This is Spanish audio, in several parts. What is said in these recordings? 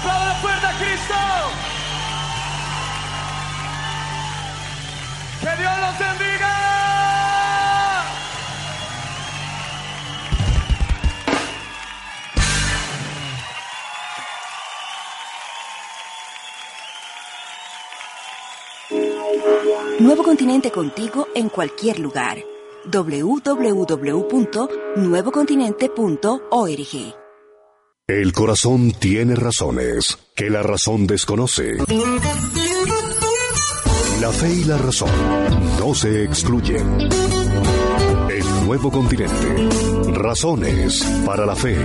Aplaudan fuerte a Cristo. Que Dios los bendiga. Nuevo Continente contigo en cualquier lugar. www.nuevocontinente.org El corazón tiene razones que la razón desconoce. La fe y la razón no se excluyen. El nuevo continente. Razones para la fe.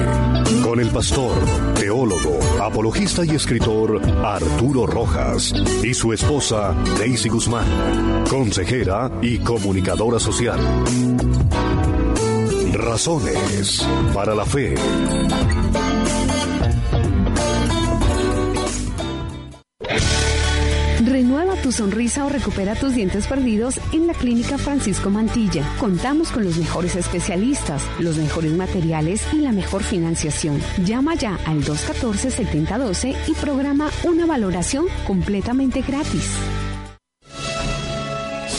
Con el pastor, teólogo, apologista y escritor Arturo Rojas y su esposa Daisy Guzmán, consejera y comunicadora social. Razones para la fe. Renueva tu sonrisa o recupera tus dientes perdidos en la Clínica Francisco Mantilla. Contamos con los mejores especialistas, los mejores materiales y la mejor financiación. Llama ya al 214-7012 y programa una valoración completamente gratis.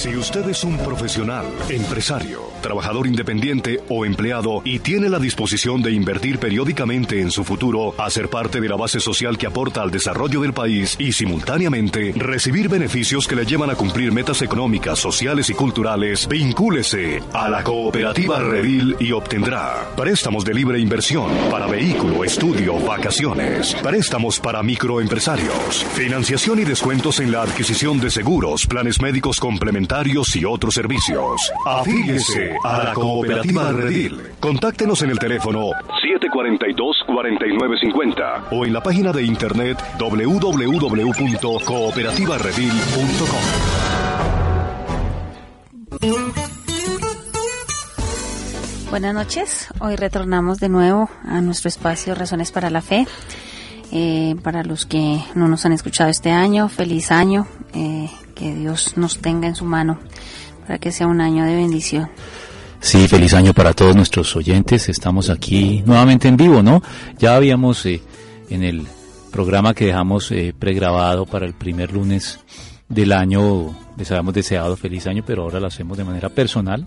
Si usted es un profesional, empresario, trabajador independiente o empleado y tiene la disposición de invertir periódicamente en su futuro, hacer parte de la base social que aporta al desarrollo del país y simultáneamente recibir beneficios que le llevan a cumplir metas económicas, sociales y culturales, vincúlese a la cooperativa Redil y obtendrá préstamos de libre inversión para vehículo, estudio, vacaciones, préstamos para microempresarios, financiación y descuentos en la adquisición de seguros, planes médicos complementarios y otros servicios. Afíliese a la cooperativa Redil. Contáctenos en el teléfono 742-4950 o en la página de internet www.cooperativaredil.com. Buenas noches, hoy retornamos de nuevo a nuestro espacio Razones para la Fe. Eh, para los que no nos han escuchado este año, feliz año, eh, que Dios nos tenga en su mano para que sea un año de bendición. Sí, feliz año para todos nuestros oyentes. Estamos aquí nuevamente en vivo, ¿no? Ya habíamos eh, en el programa que dejamos eh, pregrabado para el primer lunes del año, les habíamos deseado feliz año, pero ahora lo hacemos de manera personal,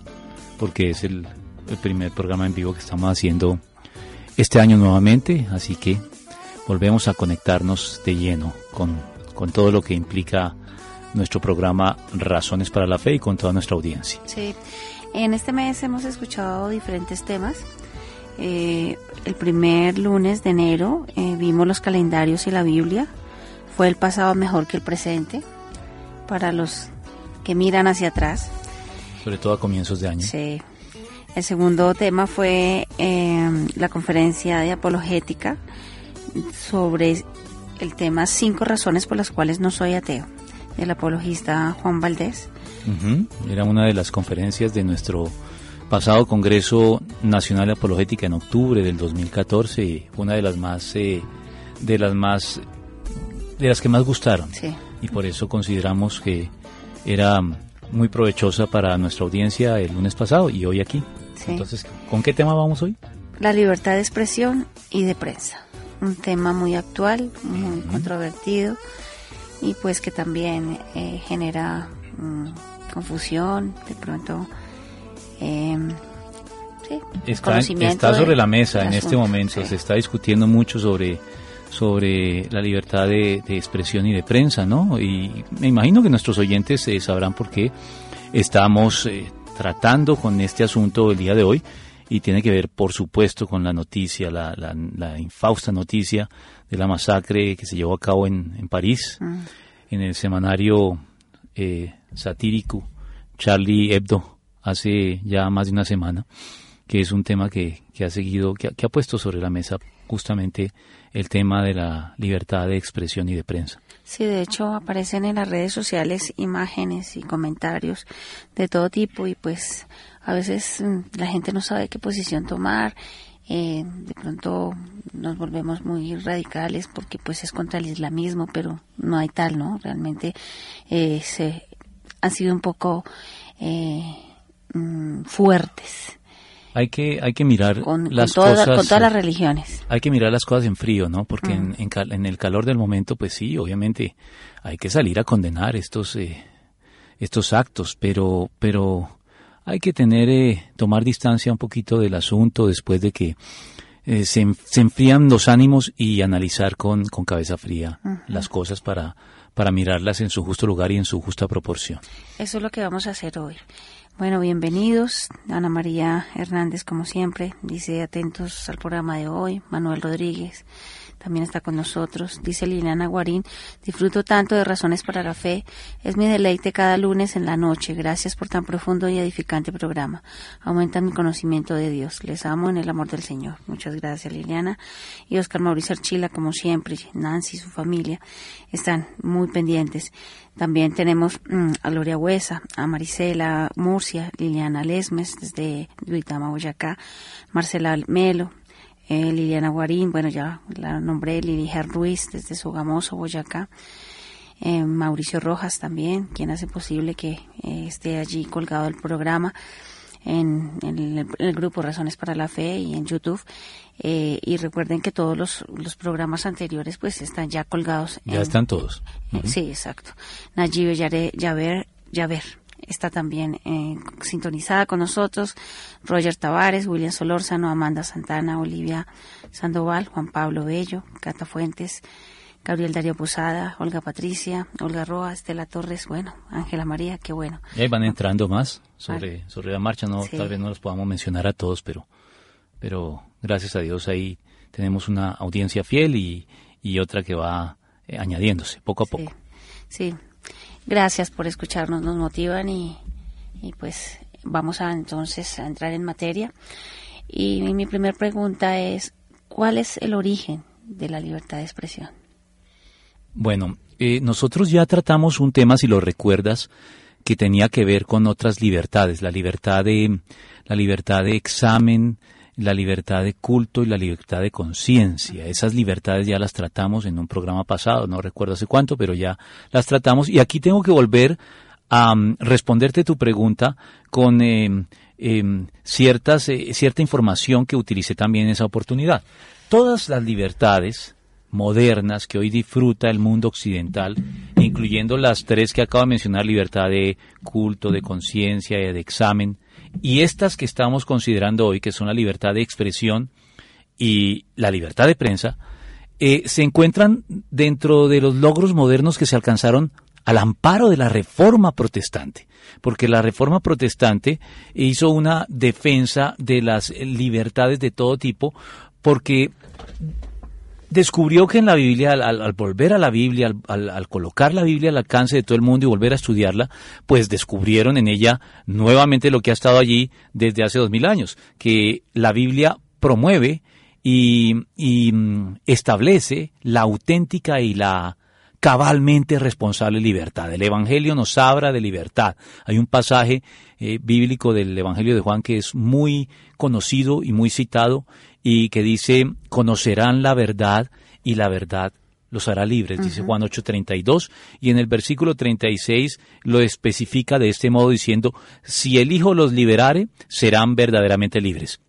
porque es el, el primer programa en vivo que estamos haciendo este año nuevamente, así que volvemos a conectarnos de lleno con, con todo lo que implica nuestro programa Razones para la Fe y con toda nuestra audiencia. Sí, en este mes hemos escuchado diferentes temas. Eh, el primer lunes de enero eh, vimos los calendarios y la Biblia. Fue el pasado mejor que el presente para los que miran hacia atrás. Sobre todo a comienzos de año. Sí. El segundo tema fue eh, la conferencia de apologética sobre el tema cinco razones por las cuales no soy ateo del apologista Juan Valdés. Era una de las conferencias de nuestro pasado Congreso Nacional de Apologética en octubre del 2014 y una de las más eh, de las más de las que más gustaron y por eso consideramos que era muy provechosa para nuestra audiencia el lunes pasado y hoy aquí. Entonces, ¿con qué tema vamos hoy? La libertad de expresión y de prensa. Un tema muy actual, muy controvertido y pues que también eh, genera mm, confusión, de pronto... Eh, sí, está, está sobre la mesa en este momento, se está discutiendo mucho sobre sobre la libertad de, de, expresión y de prensa, ¿no? Y me imagino que nuestros oyentes eh, sabrán por qué estamos eh, tratando con este asunto el día de hoy y tiene que ver, por supuesto, con la noticia, la, la, la infausta noticia de la masacre que se llevó a cabo en, en París, mm. en el semanario eh, satírico Charlie Hebdo, hace ya más de una semana, que es un tema que, que ha seguido, que, que ha puesto sobre la mesa justamente el tema de la libertad de expresión y de prensa. Sí, de hecho aparecen en las redes sociales imágenes y comentarios de todo tipo y pues a veces la gente no sabe qué posición tomar. Eh, de pronto nos volvemos muy radicales porque pues es contra el islamismo, pero no hay tal, ¿no? Realmente eh, se han sido un poco eh, mm, fuertes. Hay que hay que mirar con, las con toda, cosas con todas las religiones hay que mirar las cosas en frío, ¿no? Porque en, en, el calor del momento, pues sí, obviamente hay que salir a condenar estos, eh, estos actos, pero, pero hay que tener, eh, tomar distancia un poquito del asunto después de que eh, se, enfrían los ánimos y analizar con, con cabeza fría las cosas para, para mirarlas en su justo lugar y en su justa proporción. Eso es lo que vamos a hacer hoy. Bueno, bienvenidos. Ana María Hernández, como siempre, dice atentos al programa de hoy. Manuel Rodríguez, también está con nosotros. Dice Liliana Guarín, disfruto tanto de Razones para la Fe. Es mi deleite cada lunes en la noche. Gracias por tan profundo y edificante programa. Aumenta mi conocimiento de Dios. Les amo en el amor del Señor. Muchas gracias, Liliana. Y Oscar Mauricio Archila, como siempre, Nancy y su familia están muy pendientes. También tenemos mm, a Gloria Huesa, a Marisela Murcia, Liliana Lesmes desde Duitama, Boyacá, Marcela Melo, eh, Liliana Guarín, bueno, ya la nombré, Lili Ruiz desde Sogamoso, Boyacá, eh, Mauricio Rojas también, quien hace posible que eh, esté allí colgado el programa en, el, grupo Razones para la Fe y en YouTube. y recuerden que todos los, programas anteriores pues están ya colgados. Ya están todos. Sí, exacto. Nayibe Yaver, Yaver está también eh, sintonizada con nosotros. Roger Tavares, William Solórzano, Amanda Santana, Olivia Sandoval, Juan Pablo Bello, Cata Fuentes, Gabriel Darío Posada, Olga Patricia, Olga Roa, Estela Torres, bueno, Ángela María, qué bueno. Y ahí van entrando más sobre, sobre la marcha, no, tal vez no los podamos mencionar a todos, pero, pero gracias a Dios ahí tenemos una audiencia fiel y, y otra que va eh, añadiéndose poco a poco. Sí, Gracias por escucharnos, nos motivan y, pues vamos a entonces a entrar en materia. Y mi primera pregunta es, ¿cuál es el origen de la libertad de expresión? Bueno, eh, nosotros ya tratamos un tema, si lo recuerdas, que tenía que ver con otras libertades, la libertad de la libertad de examen, la libertad de culto y la libertad de conciencia. Esas libertades ya las tratamos en un programa pasado, no recuerdo hace cuánto, pero ya las tratamos. Y aquí tengo que volver a mm, responderte tu pregunta con em, ciertas, eh, cierta información que utilicé también en esa oportunidad. Todas las libertades modernas que hoy disfruta el mundo occidental, incluyendo las tres que acabo de mencionar, libertad de culto, de conciencia y de examen, y estas que estamos considerando hoy, que son la libertad de expresión y la libertad de prensa, eh, se encuentran dentro de los logros modernos que se alcanzaron al amparo de la reforma protestante, porque la reforma protestante hizo una defensa de las libertades de todo tipo, porque descubrió que en la Biblia, al, volver a la Biblia, al, colocar la Biblia al alcance de todo el mundo y volver a estudiarla, pues descubrieron en ella nuevamente lo que ha estado allí desde hace dos mil años, que la Biblia promueve y, mm, establece la auténtica y la cabalmente responsable libertad. El Evangelio nos habla de libertad. Hay un pasaje eh, bíblico del Evangelio de Juan que es muy conocido y muy citado y que dice, conocerán la verdad y la verdad los hará libres, dice Juan 8:32, y en el versículo 36 lo especifica de este modo diciendo, si el Hijo los liberare, serán verdaderamente libres.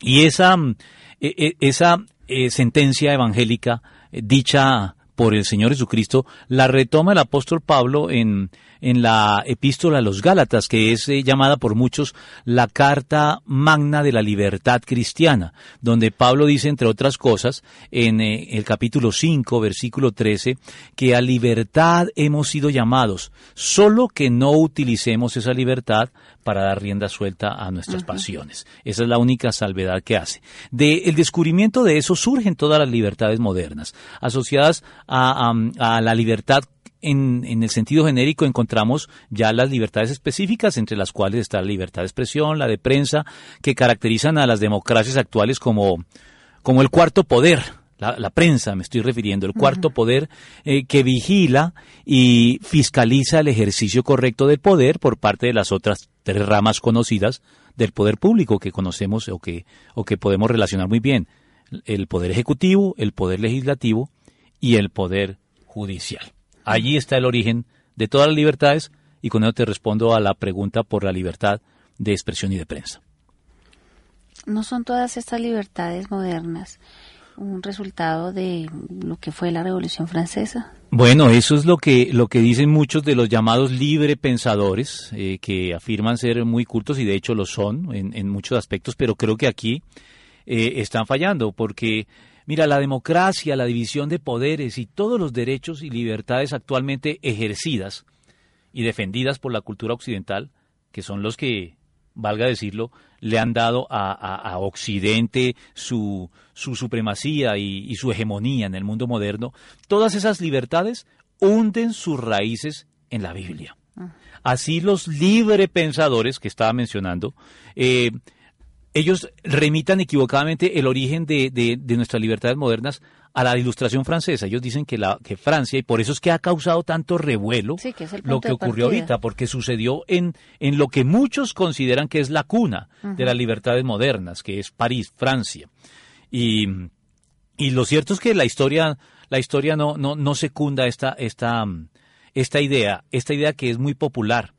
Y esa, e, e, esa eh, sentencia evangélica eh, dicha por el Señor Jesucristo la retoma el apóstol Pablo en en la epístola a los Gálatas, que es eh, llamada por muchos la carta magna de la libertad cristiana, donde Pablo dice, entre otras cosas, en eh, el capítulo 5, versículo 13, que a libertad hemos sido llamados, solo que no utilicemos esa libertad para dar rienda suelta a nuestras pasiones. Esa es la única salvedad que hace. De el descubrimiento de eso surgen todas las libertades modernas, asociadas a, a la libertad en, en, el sentido genérico encontramos ya las libertades específicas, entre las cuales está la libertad de expresión, la de prensa, que caracterizan a las democracias actuales como, como el cuarto poder, la, prensa me estoy refiriendo, el cuarto poder eh, que vigila y fiscaliza el ejercicio correcto del poder por parte de las otras tres ramas conocidas del poder público que conocemos o que, o que podemos relacionar muy bien, el poder ejecutivo, el poder legislativo y el poder judicial. Allí está el origen de todas las libertades y con eso te respondo a la pregunta por la libertad de expresión y de prensa. No son todas estas libertades modernas un resultado de lo que fue la Revolución Francesa. Bueno, eso es lo que, lo que dicen muchos de los llamados libre pensadores, eh, que afirman ser muy cultos y de hecho lo son en, en muchos aspectos, pero creo que aquí eh, están fallando porque, mira, la democracia, la división de poderes y todos los derechos y libertades actualmente ejercidas y defendidas por la cultura occidental, que son los que valga decirlo, le han dado a, Occidente su, su supremacía y, su hegemonía en el mundo moderno, todas esas libertades hunden sus raíces en la Biblia. Ah. Así los libre pensadores que estaba mencionando, eh, ellos remitan equivocadamente el origen de, de nuestras libertades modernas a la ilustración francesa. Ellos dicen que, la, que Francia, y por eso es que ha causado tanto revuelo lo que ocurrió ahorita, porque sucedió en, en lo que muchos consideran que es la cuna de las libertades modernas, que es París, Francia. Y, y lo cierto es que la historia, la historia no, no, no secunda esta, esta, esta idea, esta idea que es muy popular.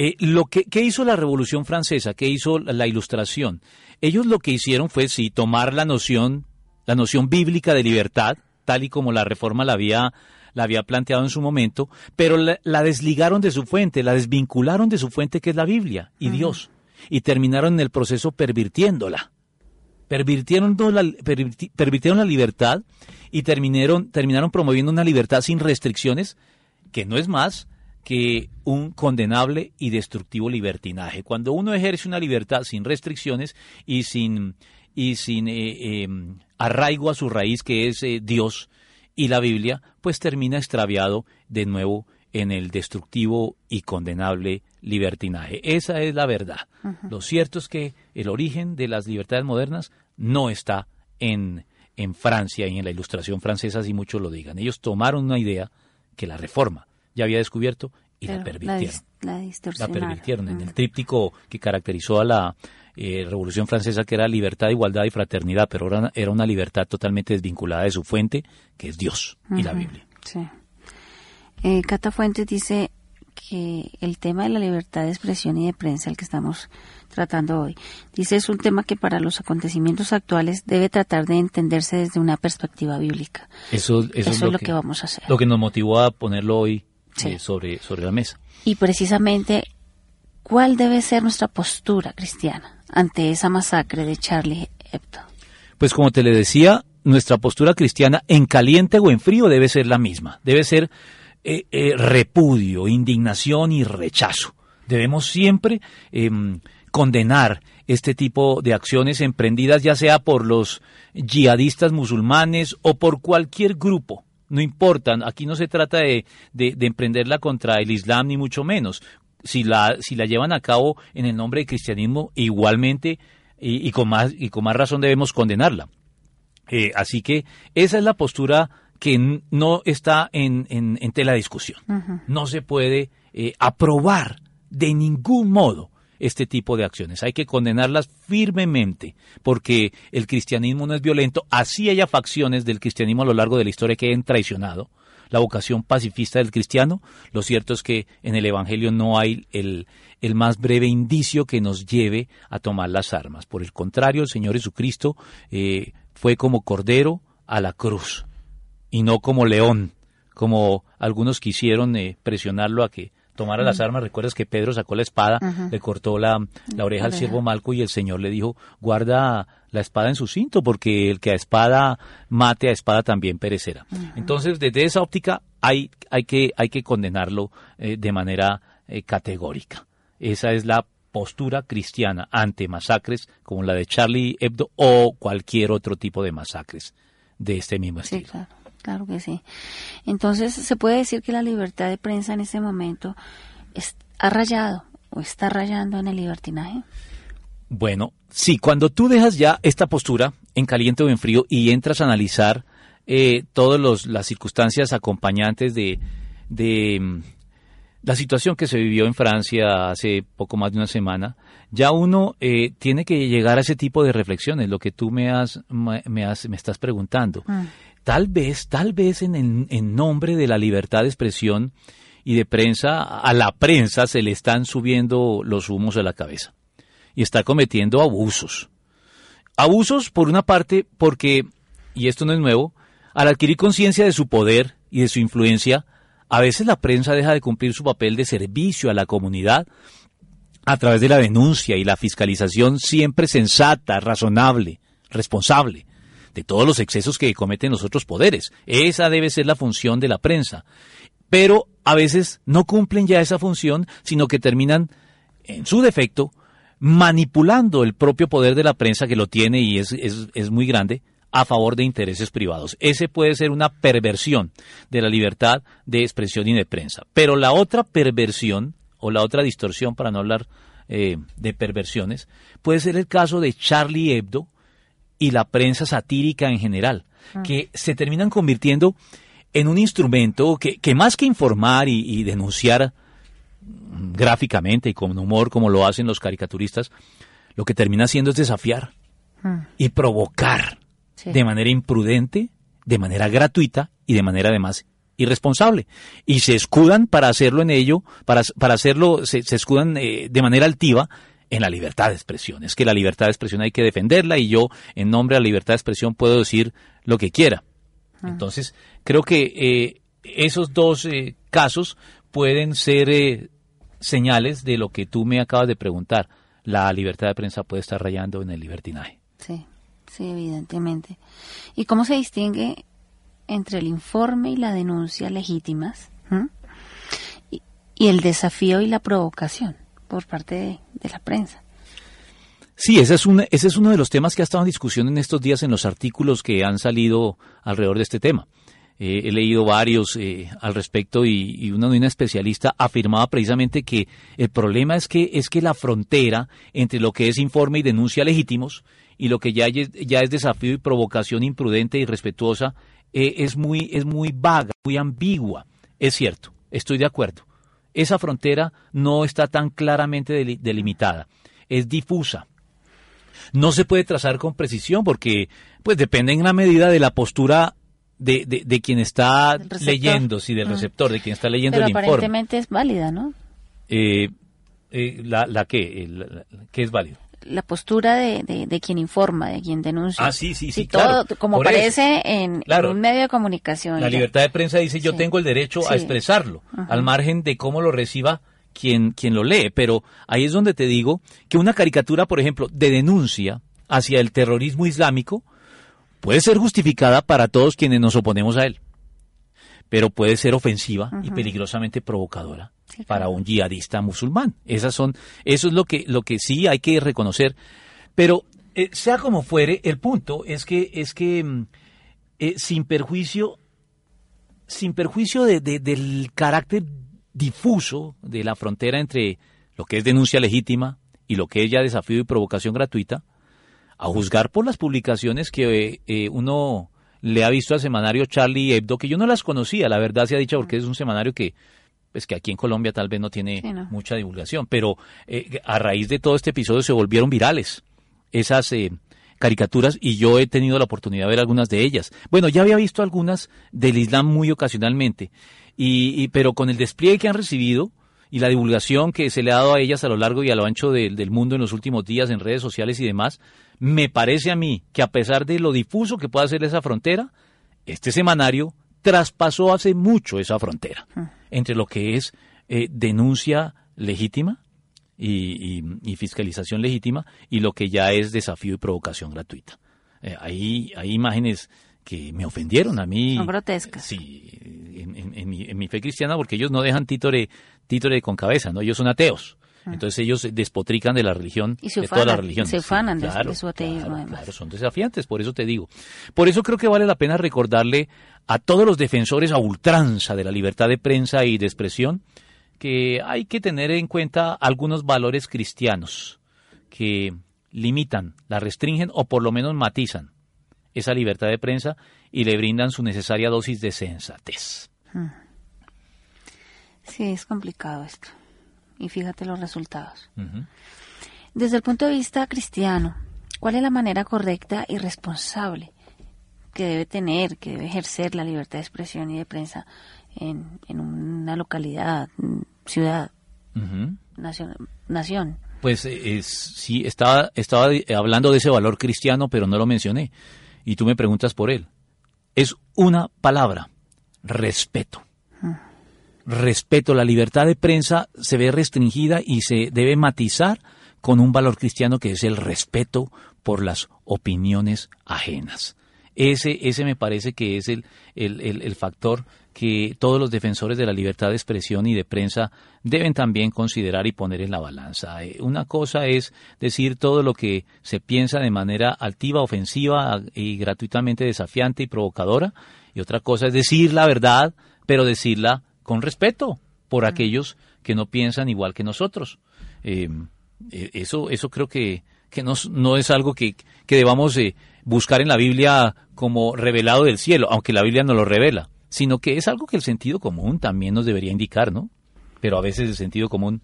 Eh, lo que ¿Qué hizo la Revolución Francesa? ¿Qué hizo la, la Ilustración? Ellos lo que hicieron fue sí tomar la noción la noción bíblica de libertad, tal y como la reforma la había, la había planteado en su momento, pero la, desligaron de su fuente, la desvincularon de su fuente que es la Biblia y Dios, y terminaron en el proceso pervirtiéndola. Pervirtieron la, pervirtieron la libertad y terminaron, terminaron promoviendo una libertad sin restricciones, que no es más que un condenable y destructivo libertinaje. Cuando uno ejerce una libertad sin restricciones y sin, y sin eh, em, arraigo a su raíz que es eh, Dios y la Biblia, pues termina extraviado de nuevo en el destructivo y condenable libertinaje. Esa es la verdad. Lo cierto es que el origen de las libertades modernas no está en, en Francia y en la ilustración francesa, si muchos lo digan. Ellos tomaron una idea que la reforma ya había descubierto y la permitieron. La, la, permitieron en el tríptico que caracterizó a la eh, Revolución Francesa, que era libertad, igualdad y fraternidad, pero era, era una libertad totalmente desvinculada de su fuente, que es Dios y la Biblia. Sí. Eh, Cata Fuentes dice que el tema de la libertad de expresión y de prensa, el que estamos tratando hoy, dice es un tema que para los acontecimientos actuales debe tratar de entenderse desde una perspectiva bíblica. Eso, es, lo, que, vamos a hacer. Lo que nos motivó a ponerlo hoy eh, sobre, sobre la mesa. Y precisamente, ¿cuál debe ser nuestra postura cristiana? ante esa masacre de Charlie Hebdo? Pues como te le decía, nuestra postura cristiana en caliente o en frío debe ser la misma, debe ser eh, eh, repudio, indignación y rechazo. Debemos siempre em, condenar este tipo de acciones emprendidas ya sea por los yihadistas musulmanes o por cualquier grupo. No importa, aquí no se trata de, de, de emprenderla contra el Islam ni mucho menos si la, si la llevan a cabo en el nombre del cristianismo, igualmente y, con, más, y con más razón debemos condenarla. Eh, así que esa es la postura que no está en, en, tela de discusión. No se puede eh, aprobar de ningún modo este tipo de acciones. Hay que condenarlas firmemente, porque el cristianismo no es violento, así haya facciones del cristianismo a lo largo de la historia que hayan traicionado la vocación pacifista del cristiano, lo cierto es que en el Evangelio no hay el, el más breve indicio que nos lleve a tomar las armas. Por el contrario, el Señor Jesucristo eh, fue como cordero a la cruz y no como león, como algunos quisieron eh, presionarlo a que tomara las armas. Recuerdas que Pedro sacó la espada, le cortó la, la oreja al siervo Malco y el Señor le dijo, guarda la espada en su cinto, porque el que a espada mate a espada también perecerá. Entonces, desde esa óptica hay, hay, que, hay que condenarlo eh, de manera eh, categórica. Esa es la postura cristiana ante masacres como la de Charlie Hebdo o cualquier otro tipo de masacres de este mismo estilo. Claro que sí. Entonces, se puede decir que la libertad de prensa en este momento ha rayado o está rayando en el libertinaje. Bueno, sí, cuando tú dejas ya esta postura en caliente o en frío y entras a analizar eh, todas las circunstancias acompañantes de, de mm, la situación que se vivió en Francia hace poco más de una semana, ya uno eh, tiene que llegar a ese tipo de reflexiones, lo que tú me has, me, has, me estás preguntando. Mm. Tal vez, tal vez en, en nombre de la libertad de expresión y de prensa, a la prensa se le están subiendo los humos a la cabeza y está cometiendo abusos. Abusos, por una parte, porque y esto no es nuevo, al adquirir conciencia de su poder y de su influencia, a veces la prensa deja de cumplir su papel de servicio a la comunidad a través de la denuncia y la fiscalización siempre sensata, razonable, responsable de todos los excesos que cometen los otros poderes. Esa debe ser la función de la prensa. Pero a veces no cumplen ya esa función, sino que terminan, en su defecto, manipulando el propio poder de la prensa que lo tiene y es, es, es muy grande a favor de intereses privados. Ese puede ser una perversión de la libertad de expresión y de prensa. Pero la otra perversión, o la otra distorsión, para no hablar eh, de perversiones, puede ser el caso de Charlie Hebdo y la prensa satírica en general, que se terminan convirtiendo en un instrumento que, que más que informar y, y denunciar gráficamente y con humor como lo hacen los caricaturistas, lo que termina haciendo es desafiar y provocar Sí. de manera imprudente, de manera gratuita y de manera además irresponsable. Y se escudan para hacerlo en ello, para, para hacerlo, se, se escudan eh, de manera altiva en la libertad de expresión. Es que la libertad de expresión hay que defenderla y yo, en nombre de la libertad de expresión, puedo decir lo que quiera. Entonces, creo que eh, esos dos eh, casos pueden ser eh, señales de lo que tú me acabas de preguntar. La libertad de prensa puede estar rayando en el libertinaje. Sí, sí, evidentemente. ¿Y cómo se distingue entre el informe y la denuncia legítimas ¿m? y, y el desafío y la provocación por parte de, la prensa? Sí, ese es, un, ese es uno de los temas que ha estado en discusión en estos días en los artículos que han salido alrededor de este tema. Eh, he leído varios eh, al respecto y, y una una especialista afirmaba precisamente que el problema es que es que la frontera entre lo que es informe y denuncia legítimos y lo que ya, ya es desafío y provocación imprudente y respetuosa eh, es muy es muy vaga, muy ambigua. Es cierto, estoy de acuerdo. Esa frontera no está tan claramente deli- delimitada, es difusa no se puede trazar con precisión porque pues depende en gran medida de la postura de, de, de quien está leyendo, sí, del receptor, de quien está leyendo Pero el informe. aparentemente es válida, ¿no? Eh, eh, la, ¿La la- la- ¿Qué es válido? La postura de, de, de quien informa, de quien denuncia. Ah, sí, sí, sí, todo, claro. como aparece en, un medio de comunicación. La ya. libertad de prensa dice yo Sí. tengo el derecho a expresarlo, Ajá. al margen de cómo lo reciba quien, quien lo lee. Pero ahí es donde te digo que una caricatura, por ejemplo, de denuncia hacia el terrorismo islámico puede ser justificada para todos quienes nos oponemos a él, pero puede ser ofensiva y peligrosamente provocadora Sí, para un yihadista musulmán. Esas son, eso es lo que, lo que sí hay que reconocer. Pero eh, sea como fuere, el punto es que, es que mm, eh, sin perjuicio, sin perjuicio de- de- del carácter difuso de la frontera entre lo que es denuncia legítima y lo que es ya desafío y provocación gratuita, a juzgar por las publicaciones que eh, uno le ha visto al semanario Charlie Hebdo, que yo no las conocía, la verdad se ha dicho, porque es un semanario que pues que aquí en Colombia tal vez no tiene Sí, no. mucha divulgación, pero eh, a raíz de todo este episodio se volvieron virales esas eh, caricaturas y yo he tenido la oportunidad de ver algunas de ellas. Bueno, ya había visto algunas del Islam muy ocasionalmente, y, y- pero con el despliegue que han recibido y la divulgación que se le ha dado a ellas a lo largo y a lo ancho del, del mundo en los últimos días en redes sociales y demás, me parece a mí que a pesar de lo difuso que pueda ser esa frontera, este semanario traspasó hace mucho esa frontera entre lo que es eh, denuncia legítima y, y- y fiscalización legítima y lo que ya es desafío y provocación gratuita. Eh, hay, hay imágenes que me ofendieron a mí. Son grotescas. Sí, en, en- en mi, en mi fe cristiana, porque ellos no dejan títore, títore con cabeza, ¿no? Ellos son ateos. Entonces ellos despotrican de la religión. Y se de todas las ufanan, religiones. se ufanan de- claro, de su ateísmo, claro, además. claro, son desafiantes, por eso te digo. Por eso creo que vale la pena recordarle a todos los defensores a ultranza de la libertad de prensa y de expresión que hay que tener en cuenta algunos valores cristianos que limitan, la restringen o por lo menos matizan esa libertad de prensa y le brindan su necesaria dosis de sensatez. Sí, es complicado esto. Y fíjate los resultados. Desde el punto de vista cristiano, ¿cuál es la manera correcta y responsable que debe tener, que debe ejercer la libertad de expresión y de prensa en, en una localidad, ciudad, nación? nación? Pues eh, es, sí, estaba, estaba eh, hablando de ese valor cristiano, pero no lo mencioné. y tú me preguntas por él. Es una palabra, respeto. Respeto, la libertad de prensa se ve restringida y se debe matizar con un valor cristiano que es el respeto por las opiniones ajenas. Ese, ese me parece que es el, el, el, factor que todos los defensores de la libertad de expresión y de prensa deben también considerar y poner en la balanza. Eh, una cosa es decir todo lo que se piensa de manera altiva, ofensiva y gratuitamente desafiante y provocadora, y otra cosa es decir la verdad, pero decirla con respeto por aquellos que no piensan igual que nosotros. Eh, eh, eso, eso creo que, que no, no es algo que, que debamos eh, buscar en la Biblia como revelado del cielo, aunque la Biblia no lo revela, sino que es algo que el sentido común también nos debería indicar, ¿no? Pero a veces el sentido común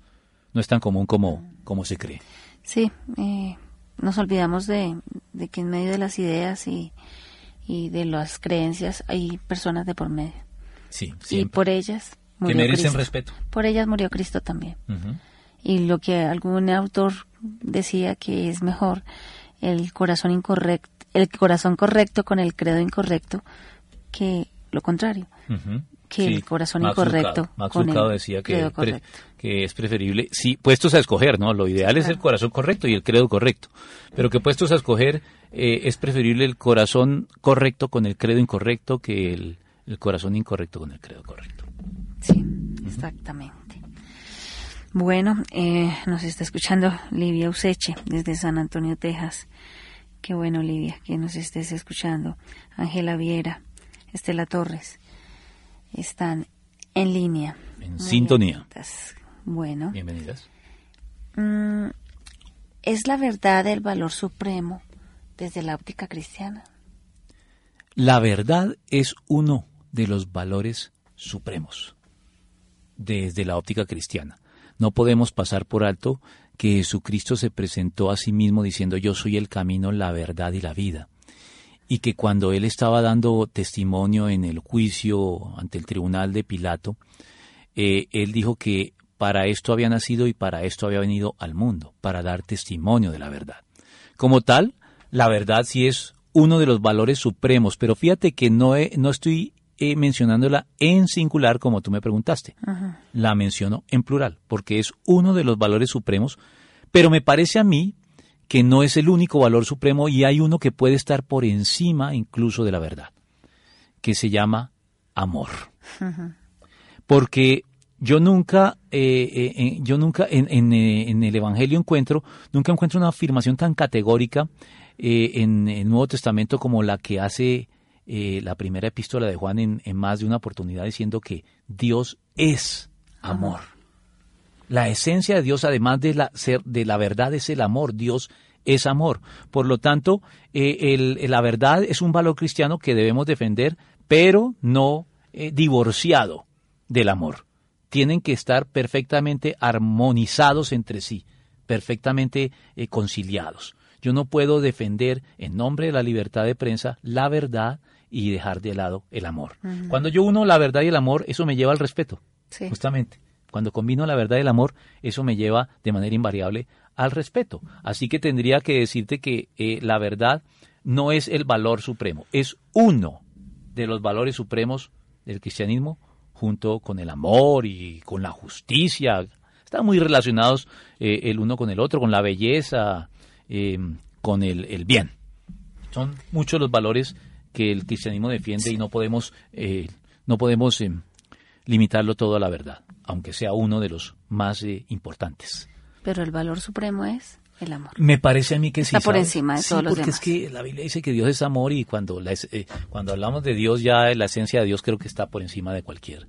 no es tan común como, como se cree. Sí, eh, nos olvidamos de, que en medio de las ideas y, y de las creencias hay personas de por medio. Sí, Y por ellas murió que merecen respeto. Por ellas murió Cristo también y lo que algún autor decía que es mejor el corazón incorrecto, el corazón correcto con el credo incorrecto que lo contrario. Que el corazón incorrecto. con el decía que, que, es preferible, sí, puestos a escoger, ¿no? Lo ideal es el corazón correcto y el credo correcto. Pero que puestos a escoger, eh, es preferible el corazón correcto con el credo incorrecto que el, el corazón incorrecto con el credo correcto. Sí, exactamente. Bueno, eh, nos está escuchando Livia Useche desde San Antonio, Texas. Qué bueno, Livia, que nos estés escuchando. Ángela Viera, Estela Torres, están en línea. En sintonía. Bueno. Bienvenidas. Mm, ¿Es la verdad el valor supremo desde la óptica cristiana? La verdad es uno de los valores supremos desde la óptica cristiana. No podemos pasar por alto que Jesucristo se presentó a sí mismo diciendo yo soy el camino, la verdad y la vida. Y que cuando él estaba dando testimonio en el juicio ante el tribunal de Pilato, eh, él dijo que para esto había nacido y para esto había venido al mundo, para dar testimonio de la verdad. Como tal, la verdad sí es uno de los valores supremos, pero fíjate que no, no estoy eh, mencionándola en singular como tú me preguntaste. La menciono en plural, porque es uno de los valores supremos, pero me parece a mí que no es el único valor supremo y hay uno que puede estar por encima incluso de la verdad, que se llama amor. Porque yo nunca, eh, eh, yo nunca en, el Evangelio encuentro, nunca encuentro una afirmación tan categórica en el Nuevo Testamento como la que hace eh, la primera epístola de Juan en, más de una oportunidad diciendo que Dios es amor. La esencia de Dios, además de la, ser, de la verdad, es el amor. Dios es amor. Por lo tanto, eh, la verdad es un valor cristiano que debemos defender, pero no eh, divorciado del amor. Tienen que estar perfectamente armonizados entre sí, perfectamente conciliados. Yo no puedo defender en nombre de la libertad de prensa la verdad y dejar de lado el amor. Cuando yo uno la verdad y el amor, eso me lleva al respeto, justamente. Cuando combino la verdad y el amor, eso me lleva de manera invariable al respeto. Así que tendría que decirte que eh, la verdad no es el valor supremo, es uno de los valores supremos del cristianismo junto con el amor y con la justicia. Están muy relacionados eh, el uno con el otro, con la belleza, eh, con el, el bien. Son muchos los valores que el cristianismo defiende y no podemos, eh, no podemos eh, limitarlo todo a la verdad, aunque sea uno de los más eh, importantes. Pero el valor supremo es el amor. Me parece a mí que sí. Está por encima de todos los demás. Porque es que la Biblia dice que Dios es amor y cuando, cuando hablamos de Dios ya la esencia de Dios creo que está por encima de cualquier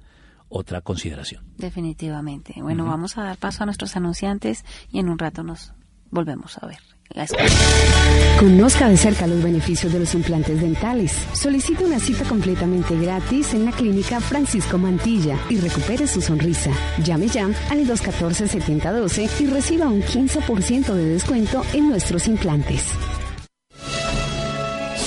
otra consideración. Definitivamente. Bueno, vamos a dar paso a nuestros anunciantes y en un rato nos volvemos a ver. Conozca de cerca los beneficios de los implantes dentales. Solicite una cita completamente gratis en la clínica Francisco Mantilla y recupere su sonrisa. Llame ya al 214-7012 y reciba un 15% de descuento en nuestros implantes.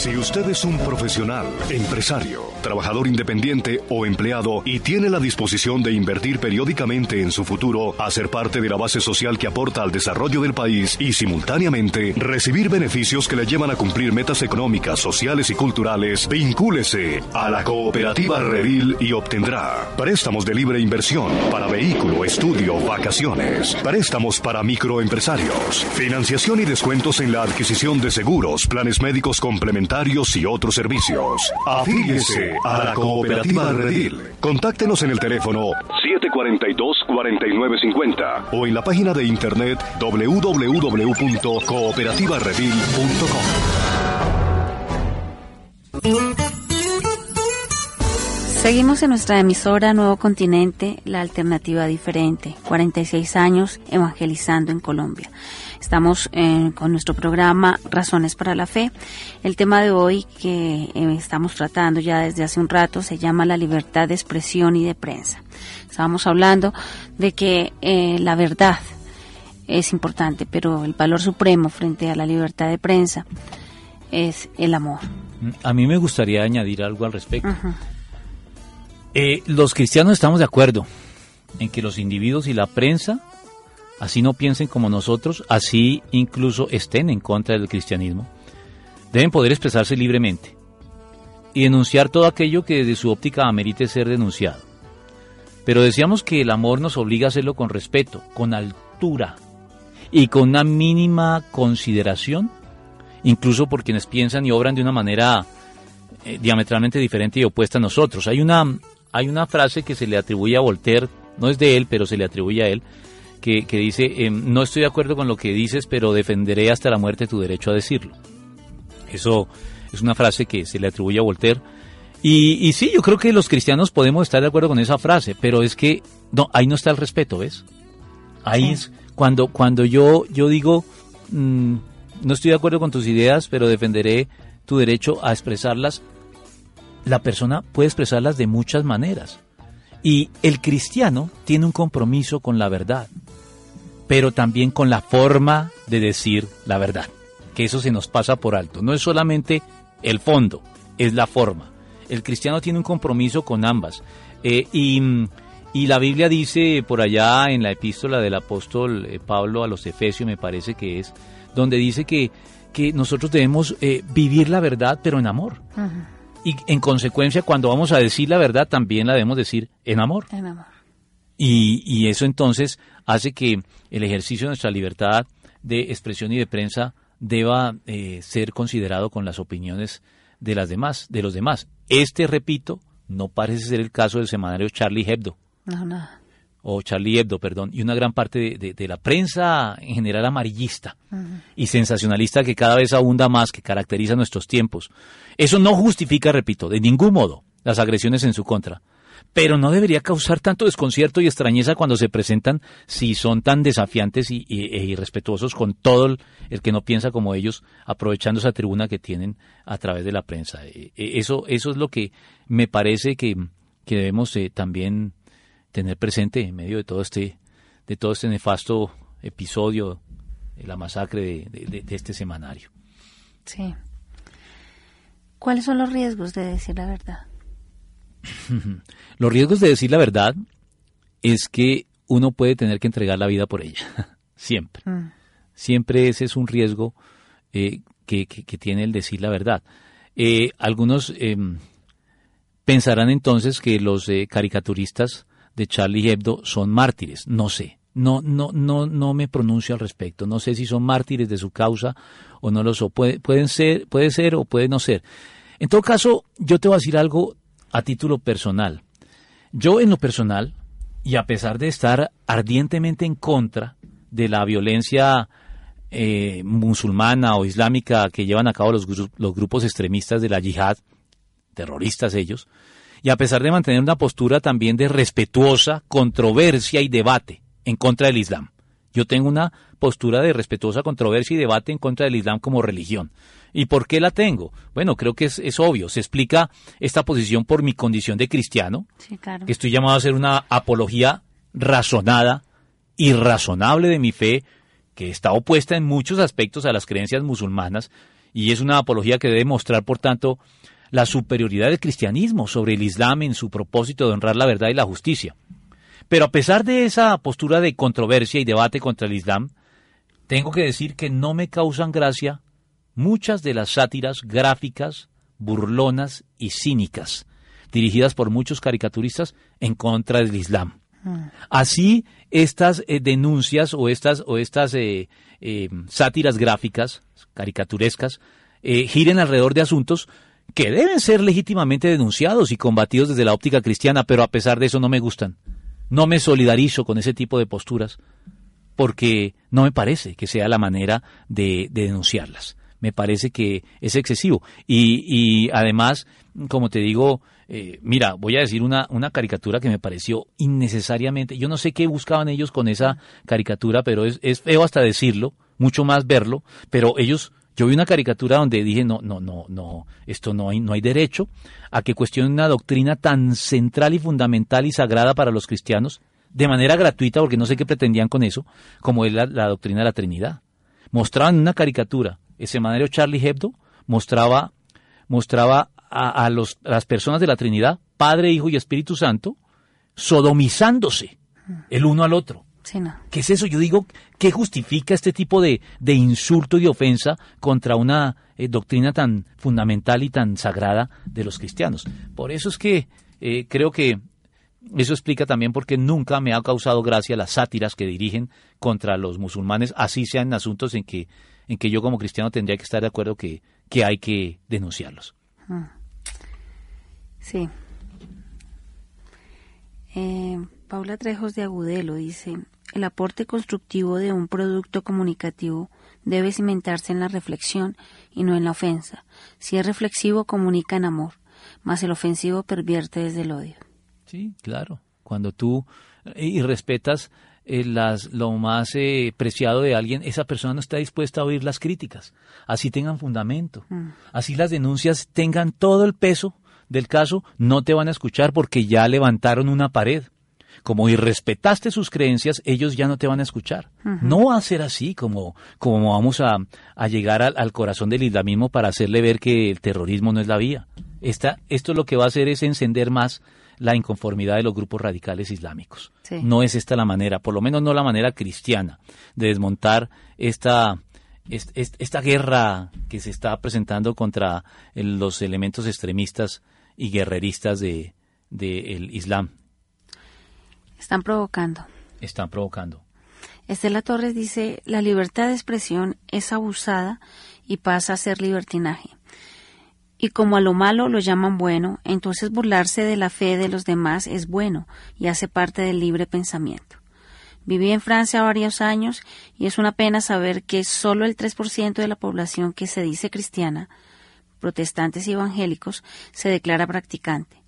Si usted es un profesional, empresario, trabajador independiente o empleado y tiene la disposición de invertir periódicamente en su futuro, hacer parte de la base social que aporta al desarrollo del país y simultáneamente recibir beneficios que le llevan a cumplir metas económicas, sociales y culturales, vincúlese a la cooperativa Redil y obtendrá préstamos de libre inversión para vehículo, estudio, vacaciones, préstamos para microempresarios, financiación y descuentos en la adquisición de seguros, planes médicos complementarios y otros servicios. Afíliese a la Cooperativa Redil. Contáctenos en el teléfono 742-4950 o en la página de internet www.cooperativaredil.com. Seguimos en nuestra emisora Nuevo Continente, la alternativa diferente, 46 años evangelizando en Colombia. Estamos eh, con nuestro programa Razones para la Fe. El tema de hoy que eh, estamos tratando ya desde hace un rato se llama la libertad de expresión y de prensa. Estábamos hablando de que eh, la verdad es importante, pero el valor supremo frente a la libertad de prensa es el amor. A mí me gustaría añadir algo al respecto. Los cristianos estamos de acuerdo en que los individuos y la prensa así no piensen como nosotros, así incluso estén en contra del cristianismo, deben poder expresarse libremente y denunciar todo aquello que desde su óptica amerite ser denunciado. Pero decíamos que el amor nos obliga a hacerlo con respeto, con altura y con una mínima consideración, incluso por quienes piensan y obran de una manera eh, diametralmente diferente y opuesta a nosotros. Hay una, hay una frase que se le atribuye a Voltaire, no es de él, pero se le atribuye a él, que, dice, em, no estoy de acuerdo con lo que dices, pero defenderé hasta la muerte tu derecho a decirlo. Eso es una frase que se le atribuye a Voltaire. Y, y sí, yo creo que los cristianos podemos estar de acuerdo con esa frase, pero es que no, ahí no está el respeto, ¿ves? Ahí es cuando, cuando yo, yo digo, mm, no estoy de acuerdo con tus ideas, pero defenderé tu derecho a expresarlas. La persona puede expresarlas de muchas maneras. Y el cristiano tiene un compromiso con la verdad pero también con la forma de decir la verdad, que eso se nos pasa por alto. No es solamente el fondo, es la forma. El cristiano tiene un compromiso con ambas. Eh, y, la Biblia dice por allá en la epístola del apóstol eh, Pablo a los Efesios, me parece que es, donde dice que, que nosotros debemos eh, vivir la verdad, pero en amor. Y en consecuencia, cuando vamos a decir la verdad, también la debemos decir en amor. En amor. Y, y eso entonces hace que el ejercicio de nuestra libertad de expresión y de prensa deba eh, ser considerado con las opiniones de las demás, de los demás. Este, repito, no parece ser el caso del semanario Charlie Hebdo. No, no. O Charlie Hebdo, perdón, y una gran parte de, la prensa en general amarillista y sensacionalista que cada vez abunda más, que caracteriza nuestros tiempos. Eso no justifica, repito, de ningún modo las agresiones en su contra pero no debería causar tanto desconcierto y extrañeza cuando se presentan si son tan desafiantes y, e irrespetuosos con todo el, que no piensa como ellos, aprovechando esa tribuna que tienen a través de la prensa. E, e, eso, eso es lo que me parece que, debemos eh, también tener presente en medio de todo este, de todo este nefasto episodio, de la masacre de este semanario. Sí. ¿Cuáles son los riesgos de decir la verdad? Los riesgos de decir la verdad es que uno puede tener que entregar la vida por ella, siempre. Mm. Siempre ese es un riesgo eh, que, tiene el decir la verdad. Eh, algunos em, pensarán entonces que los eh, caricaturistas de Charlie Hebdo son mártires. No sé. No, no, no, no me pronuncio al respecto. No sé si son mártires de su causa o no lo son. pueden ser, puede ser o puede no ser. En todo caso, yo te voy a decir algo a título personal. Yo en lo personal, y a pesar de estar ardientemente en contra de la violencia eh, musulmana o islámica que llevan a cabo los, los grupos extremistas de la yihad, terroristas ellos, y a pesar de mantener una postura también de respetuosa controversia y debate en contra del Islam. Yo tengo una postura de respetuosa controversia y debate en contra del Islam como religión. ¿Y por qué la tengo? Bueno, creo que es, obvio. Se explica esta posición por mi condición de cristiano, que estoy llamado a hacer una apología razonada y razonable de mi fe, que está opuesta en muchos aspectos a las creencias musulmanas y es una apología que debe mostrar, por tanto, la superioridad del cristianismo sobre el Islam en su propósito de honrar la verdad y la justicia. Pero a pesar de esa postura de controversia y debate contra el Islam, tengo que decir que no me causan gracia muchas de las sátiras gráficas, burlonas y cínicas dirigidas por muchos caricaturistas en contra del Islam. Así, estas eh, denuncias o estas, o estas eh, eh, sátiras gráficas, caricaturescas, giren alrededor de asuntos que deben ser legítimamente denunciados y combatidos desde la óptica cristiana, pero a pesar de eso no me gustan. No me solidarizo con ese tipo de posturas porque no me parece que sea la manera de, denunciarlas. Me parece que es excesivo. Y, y además, como te digo, eh, mira, voy a decir una, una caricatura que me pareció innecesariamente. Yo no sé qué buscaban ellos con esa caricatura, pero es, es feo hasta decirlo, mucho más verlo. Pero ellos yo vi una caricatura donde dije, no, no, no, no, esto no hay, no hay derecho a que cuestionen una doctrina tan central y fundamental y sagrada para los cristianos de manera gratuita, porque no sé qué pretendían con eso, como es la, doctrina de la Trinidad. Mostraban una caricatura, el semanario Charlie Hebdo mostraba, mostraba a, los, a las personas de la Trinidad, Padre, Hijo y Espíritu Santo, sodomizándose el uno al otro. ¿Qué es eso? Yo digo, ¿qué justifica este tipo de, de insulto y ofensa contra una eh, doctrina tan fundamental y tan sagrada de los cristianos? Por eso es que eh, creo que eso explica también por qué nunca me ha causado gracia las sátiras que dirigen contra los musulmanes, así sean asuntos en que, en que yo como cristiano tendría que estar de acuerdo que, que hay que denunciarlos. Ah. Sí. Eh, Paula Trejos de Agudelo dice, el aporte constructivo de un producto comunicativo debe cimentarse en la reflexión y no en la ofensa. Si es reflexivo, comunica en amor, más el ofensivo pervierte desde el odio. Sí, claro. Cuando tú eh, y respetas eh, las, lo más eh, preciado de alguien, esa persona no está dispuesta a oír las críticas, así tengan fundamento, mm. así las denuncias tengan todo el peso del caso, no te van a escuchar porque ya levantaron una pared como irrespetaste sus creencias, ellos ya no te van a escuchar. No va a ser así como, como vamos a, llegar al, corazón del islamismo para hacerle ver que el terrorismo no es la vía. Esta, esto lo que va a hacer es encender más la inconformidad de los grupos radicales islámicos. No es esta la manera, por lo menos no la manera cristiana, de desmontar esta, esta guerra que se está presentando contra los elementos extremistas y guerreristas de, del Islam están provocando. Están provocando. Estela Torres dice, la libertad de expresión es abusada y pasa a ser libertinaje. Y como a lo malo lo llaman bueno, entonces burlarse de la fe de los demás es bueno y hace parte del libre pensamiento. Viví en Francia varios años y es una pena saber que solo el 3% de la población que se dice cristiana, protestantes y evangélicos, se declara practicante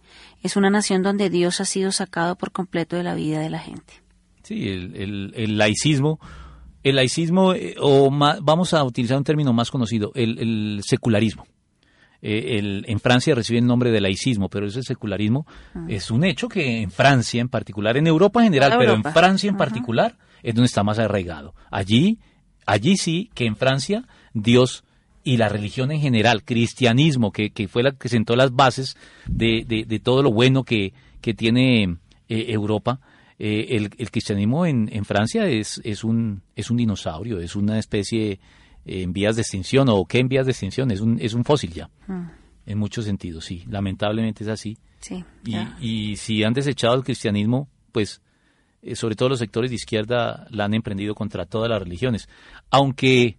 es una nación donde Dios ha sido sacado por completo de la vida de la gente. Sí, el, laicismo, el laicismo, eh, o vamos a utilizar un término más conocido, el, secularismo. Eh, en Francia recibe el nombre de laicismo, pero ese secularismo ah. es un hecho que en Francia en particular, en Europa en general, pero en Francia en particular, es donde está más arraigado. Allí, allí sí que en Francia Dios y la religión en general, cristianismo, que, fue la que sentó las bases de, de, todo lo bueno que, que tiene eh, Europa, eh, el, el, cristianismo en, en Francia es, es, un, es un dinosaurio, es una especie eh, en vías de extinción, o qué en vías de extinción, es un, es un fósil ya, mm. en muchos sentidos, sí, lamentablemente es así. Sí, y, y si han desechado el cristianismo, pues sobre todo los sectores de izquierda la han emprendido contra todas las religiones, aunque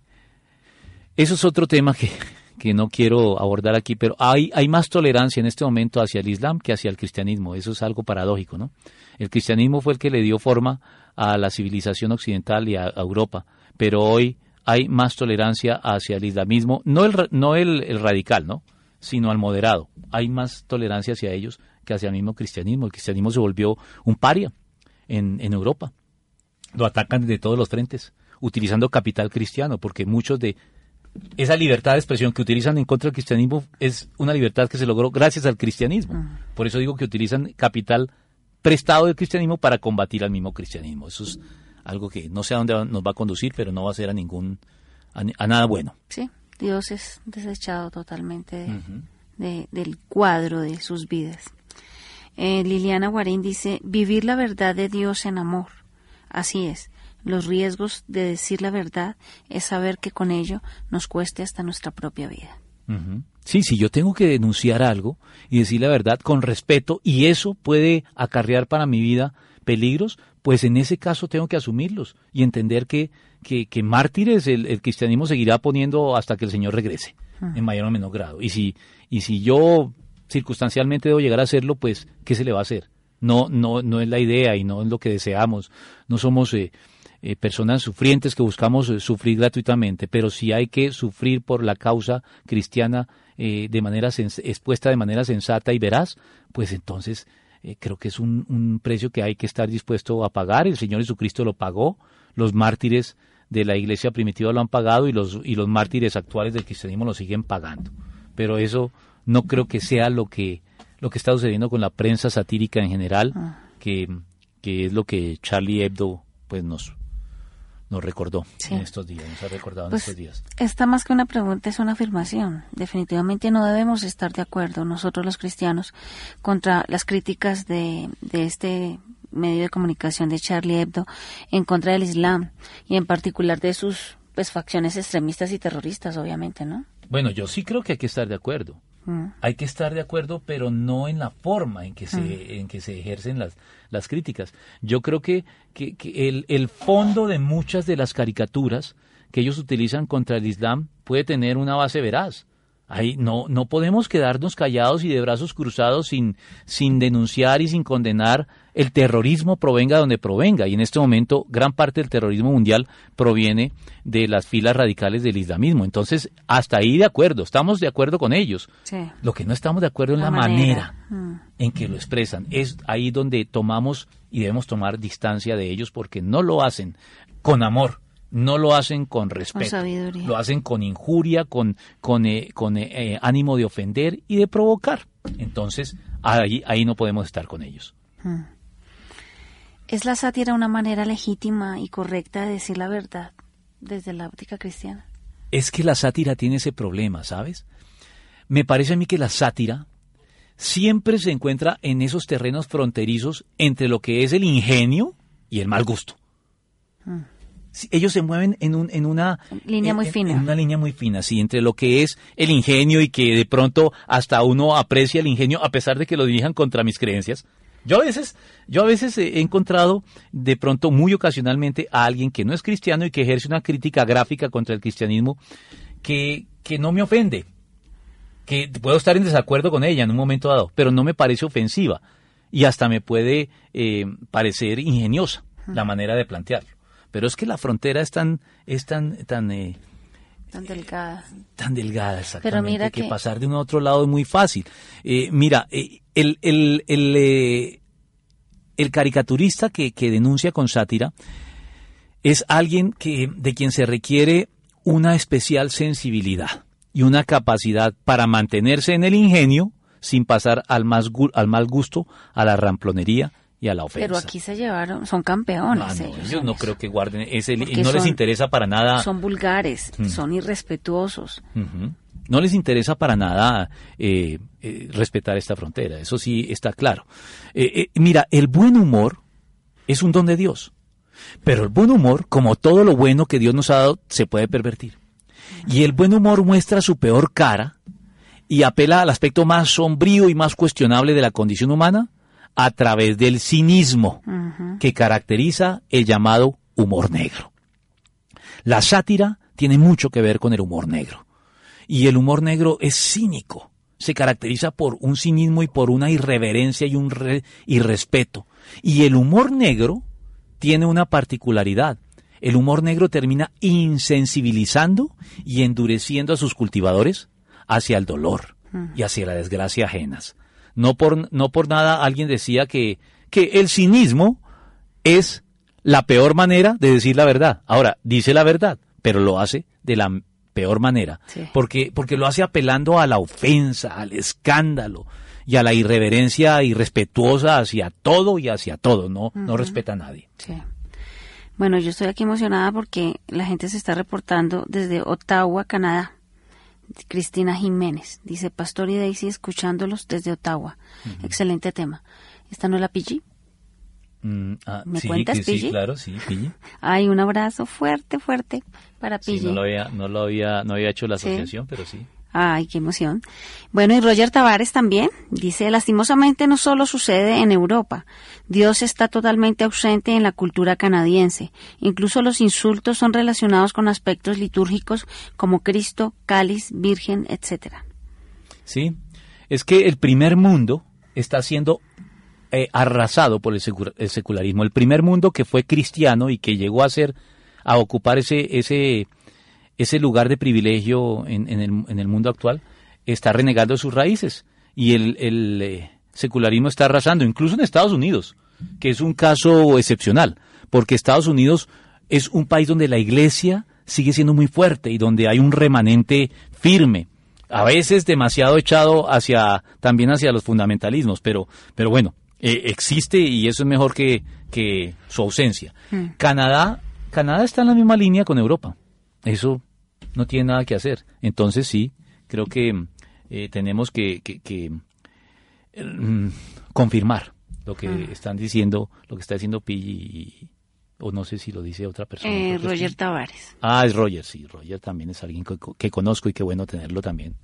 eso es otro tema que, que no quiero abordar aquí, pero hay, hay más tolerancia en este momento hacia el Islam que hacia el cristianismo. Eso es algo paradójico, ¿no? El cristianismo fue el que le dio forma a la civilización occidental y a, Europa, pero hoy hay más tolerancia hacia el islamismo, no el, no el, radical, ¿no? sino al moderado. Hay más tolerancia hacia ellos que hacia el mismo cristianismo. El cristianismo se volvió un paria en, en Europa. Lo atacan de todos los frentes, utilizando capital cristiano, porque muchos de esa libertad de expresión que utilizan en contra del cristianismo es una libertad que se logró gracias al cristianismo. Ah. Por eso digo que utilizan capital prestado del cristianismo para combatir al mismo cristianismo. Eso es algo que no sé a dónde nos va a conducir, pero no va a ser a ningún a, nada bueno. Sí, Dios es desechado totalmente del cuadro de sus vidas. Eh, Liliana Guarín dice, vivir la verdad de Dios en amor. Así es. Los riesgos de decir la verdad es saber que con ello nos cueste hasta nuestra propia vida. Sí, si yo tengo que denunciar algo y decir la verdad con respeto y eso puede acarrear para mi vida peligros, pues en ese caso tengo que asumirlos y entender que, que, mártires el, cristianismo seguirá poniendo hasta que el Señor regrese, en mayor o menor grado. Y si, y si yo circunstancialmente debo llegar a hacerlo, pues, ¿qué se le va a hacer? No, no, no es la idea y no es lo que deseamos. No somos eh, eh, personas sufrientes que buscamos eh, sufrir gratuitamente, pero si hay que sufrir por la causa cristiana de manera expuesta de manera sensata y veraz, pues entonces creo que es un, un, precio que hay que estar dispuesto a pagar. El Señor Jesucristo lo pagó, los mártires de la iglesia primitiva lo han pagado y los, y los mártires actuales del cristianismo lo siguen pagando. Pero eso no creo que sea lo que lo que está sucediendo con la prensa satírica en general, ah. que, que, es lo que Charlie Hebdo pues nos nos recordó en estos días, nos ha recordado en pues, estos días. Esta más que una pregunta es una afirmación. Definitivamente no debemos estar de acuerdo nosotros los cristianos contra las críticas de, de este medio de comunicación de Charlie Hebdo en contra del Islam y en particular de sus pues facciones extremistas y terroristas, obviamente, ¿no? Bueno, yo sí creo que hay que estar de acuerdo. Mm. Hay que estar de acuerdo, pero no en la forma en que se, mm. en que se ejercen las, las críticas. Yo creo que, que, el, el, fondo de muchas de las caricaturas que ellos utilizan contra el Islam puede tener una base veraz. Ahí no, no podemos quedarnos callados y de brazos cruzados sin, sin denunciar y sin condenar el terrorismo provenga donde provenga. Y en este momento gran parte del terrorismo mundial proviene de las filas radicales del islamismo. Entonces, hasta ahí de acuerdo, estamos de acuerdo con ellos. Lo que no estamos de acuerdo en la, manera, mm. en que lo expresan. Es ahí donde tomamos y debemos tomar distancia de ellos porque no lo hacen con amor no lo hacen con respeto, lo hacen con injuria, con, con, eh, con eh, eh, ánimo de ofender y de provocar. Entonces, ahí, ahí no podemos estar con ellos. Hmm. ¿Es la sátira una manera legítima y correcta de decir la verdad desde la óptica cristiana? Es que la sátira tiene ese problema, ¿sabes? Me parece a mí que la sátira siempre se encuentra en esos terrenos fronterizos entre lo que es el ingenio y el mal gusto. Hmm ellos se mueven en, un, en una línea muy fina. En una línea muy fina, sí, entre lo que es el ingenio y que de pronto hasta uno aprecia el ingenio a pesar de que lo dirijan contra mis creencias. Yo a veces, yo a veces he encontrado de pronto muy ocasionalmente a alguien que no es cristiano y que ejerce una crítica gráfica contra el cristianismo que, que no me ofende, que puedo estar en desacuerdo con ella en un momento dado, pero no me parece ofensiva y hasta me puede eh, parecer ingeniosa la manera de plantearlo. Pero es que la frontera es tan, es tan, tan, eh, tan delgada. tan delgada, exactamente. Pero mira que, pasar de uno a otro lado es muy fácil. Eh, mira, eh, el, el, el, el, caricaturista que, que denuncia con sátira es alguien que, de quien se requiere una especial sensibilidad y una capacidad para mantenerse en el ingenio sin pasar al, más, al mal gusto, a la ramplonería y a la ofensa. Pero aquí se llevaron, son campeones. No, ellos, no creo que guarden no les interesa para nada. Son vulgares, mm. son irrespetuosos. No les interesa para nada eh, eh, respetar esta frontera, eso sí está claro. Eh, mira, el buen humor es un don de Dios, pero el buen humor, como todo lo bueno que Dios nos ha dado, se puede pervertir. Y el buen humor muestra su peor cara y apela al aspecto más sombrío y más cuestionable de la condición humana, a través del cinismo que caracteriza el llamado humor negro. La sátira tiene mucho que ver con el humor negro. Y el humor negro es cínico. Se caracteriza por un cinismo y por una irreverencia y un irrespeto. Y el humor negro tiene una particularidad. El humor negro termina insensibilizando y endureciendo a sus cultivadores hacia el dolor y hacia la desgracia ajenas. No por, no por nada alguien decía que, que el cinismo es la peor manera de decir la verdad. Ahora, dice la verdad, pero lo hace de la peor manera, porque, porque lo hace apelando a la ofensa, al escándalo y a la irreverencia irrespetuosa hacia todo y hacia todo, no, no respeta a nadie. Bueno, yo estoy aquí emocionada porque la gente se está reportando desde Ottawa, Canadá. Cristina Jiménez. Dice, Pastor y Daisy escuchándolos desde Ottawa. Excelente tema. ¿Esta no es la PG? Mm, ah, ¿Me sí, cuentas, que sí, Pille? claro, sí, Pille. Ay, un abrazo fuerte, fuerte para Sí, PG. no lo había, no lo había, no había hecho la Sí. asociación, pero sí. Ay, qué emoción. Bueno, y Roger Tavares también dice, lastimosamente no solo sucede en Europa. Dios está totalmente ausente en la cultura canadiense. Incluso los insultos son relacionados con aspectos litúrgicos como Cristo, cáliz, virgen, etcétera. Sí, es que el primer mundo está siendo eh, arrasado por el, secu- el secularismo. El primer mundo que fue cristiano y que llegó a ser, a ocupar ese, ese, ese lugar de privilegio en, en el, en el mundo actual, está renegando sus raíces. Y el, el, eh, secularismo está arrasando, incluso en Estados Unidos, que es un caso excepcional, porque Estados Unidos es un país donde la iglesia sigue siendo muy fuerte y donde hay un remanente firme a veces demasiado echado hacia también hacia los fundamentalismos, pero pero bueno, eh, existe y eso es mejor que, que su ausencia. Canadá Canadá está en la misma línea con Europa. Eso no tiene nada que hacer. Entonces sí, creo que eh, tenemos que, que- que, mm, confirmar lo que están diciendo, lo que está diciendo Pilli y- o no sé si lo dice otra persona. Eh, Roger. Tavares. Ah, es Roger, sí, Roger también es alguien que, que conozco y qué bueno tenerlo también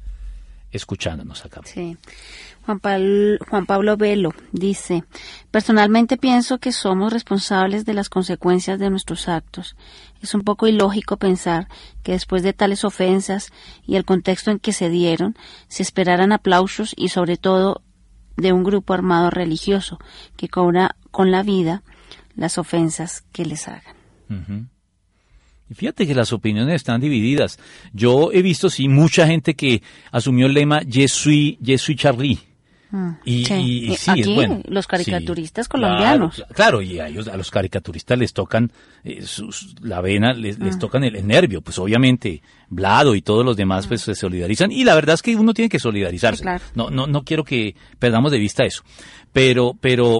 escuchándonos acá. Sí. Juan, Pal- Juan Pablo Velo dice, personalmente pienso que somos responsables de las consecuencias de nuestros actos. Es un poco ilógico pensar que después de tales ofensas y el contexto en que se dieron, se esperaran aplausos y sobre todo de un grupo armado religioso que cobra con la vida las ofensas que les hagan. Y fíjate que las opiniones están divididas. Yo he visto, sí, mucha gente que asumió el lema Je suis, je suis Charlie. Y, sí. y- y Y sí, aquí, es bueno. los caricaturistas Sí. colombianos. Claro, claro, y a ellos, a los caricaturistas les tocan eh, sus- la vena, les, Ah. les tocan el, el nervio. Pues obviamente, Blado y todos los demás pues se solidarizan. Y la verdad es que uno tiene que solidarizarse. Claro. No, no, no quiero que perdamos de vista eso. Pero, pero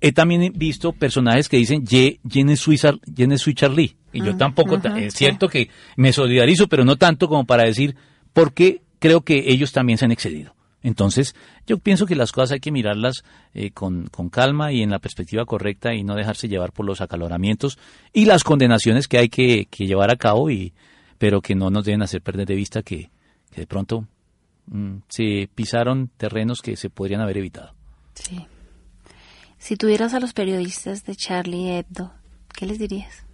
he también visto personajes que dicen Je, je ne suis, Char- je ne suis Charlie. Y yo tampoco, ta- es cierto que me solidarizo, pero no tanto como para decir, porque creo que ellos también se han excedido. Entonces, yo pienso que las cosas hay que mirarlas eh, con, con calma y en la perspectiva correcta y no dejarse llevar por los acaloramientos y las condenaciones que hay que, que llevar a cabo, y, pero que no nos deben hacer perder de vista que, que de pronto mm, se pisaron terrenos que se podrían haber evitado. Sí. Si tuvieras a los periodistas de Charlie Hebdo, ¿qué les dirías?